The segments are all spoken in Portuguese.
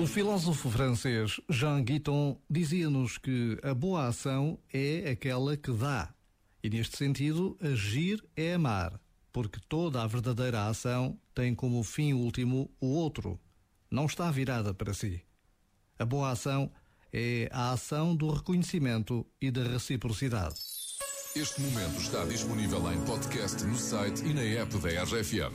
O filósofo francês Jean Guiton dizia-nos que a boa ação é aquela que dá. E neste sentido, agir é amar, porque toda a verdadeira ação tem como fim último o outro, não está virada para si. A boa ação é a ação do reconhecimento e da reciprocidade. Este momento está disponível em podcast no site e na app da RFM.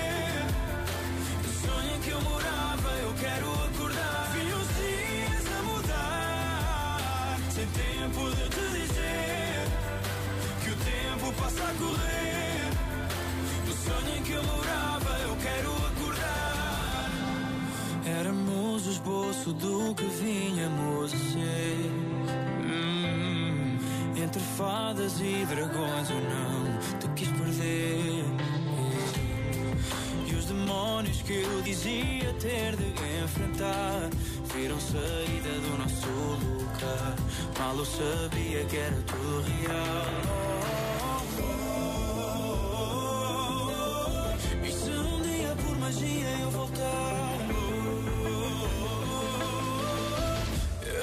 O esboço do que vinhamos a ser. Hum, entre fadas e dragões ou não, tu quis perder. E os demónios que eu dizia ter de enfrentar viram saída do nosso lugar. Mal eu sabia que era tudo real.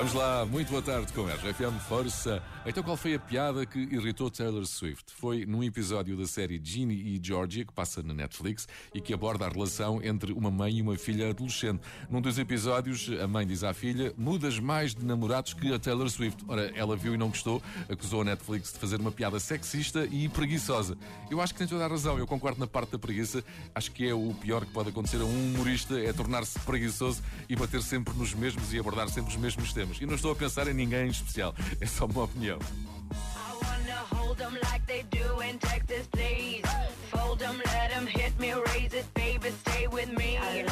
Vamos lá, muito boa tarde com a RFM Força. Então, qual foi a piada que irritou Taylor Swift? Foi num episódio da série Ginny e Georgia, que passa na Netflix e que aborda a relação entre uma mãe e uma filha adolescente. Num dos episódios, a mãe diz à filha: Mudas mais de namorados que a Taylor Swift. Ora, ela viu e não gostou, acusou a Netflix de fazer uma piada sexista e preguiçosa. Eu acho que tem toda a razão, eu concordo na parte da preguiça. Acho que é o pior que pode acontecer a um humorista é tornar-se preguiçoso e bater sempre nos mesmos e abordar sempre os mesmos temas temos. E não estou a pensar em ninguém em especial. É só uma opinião. I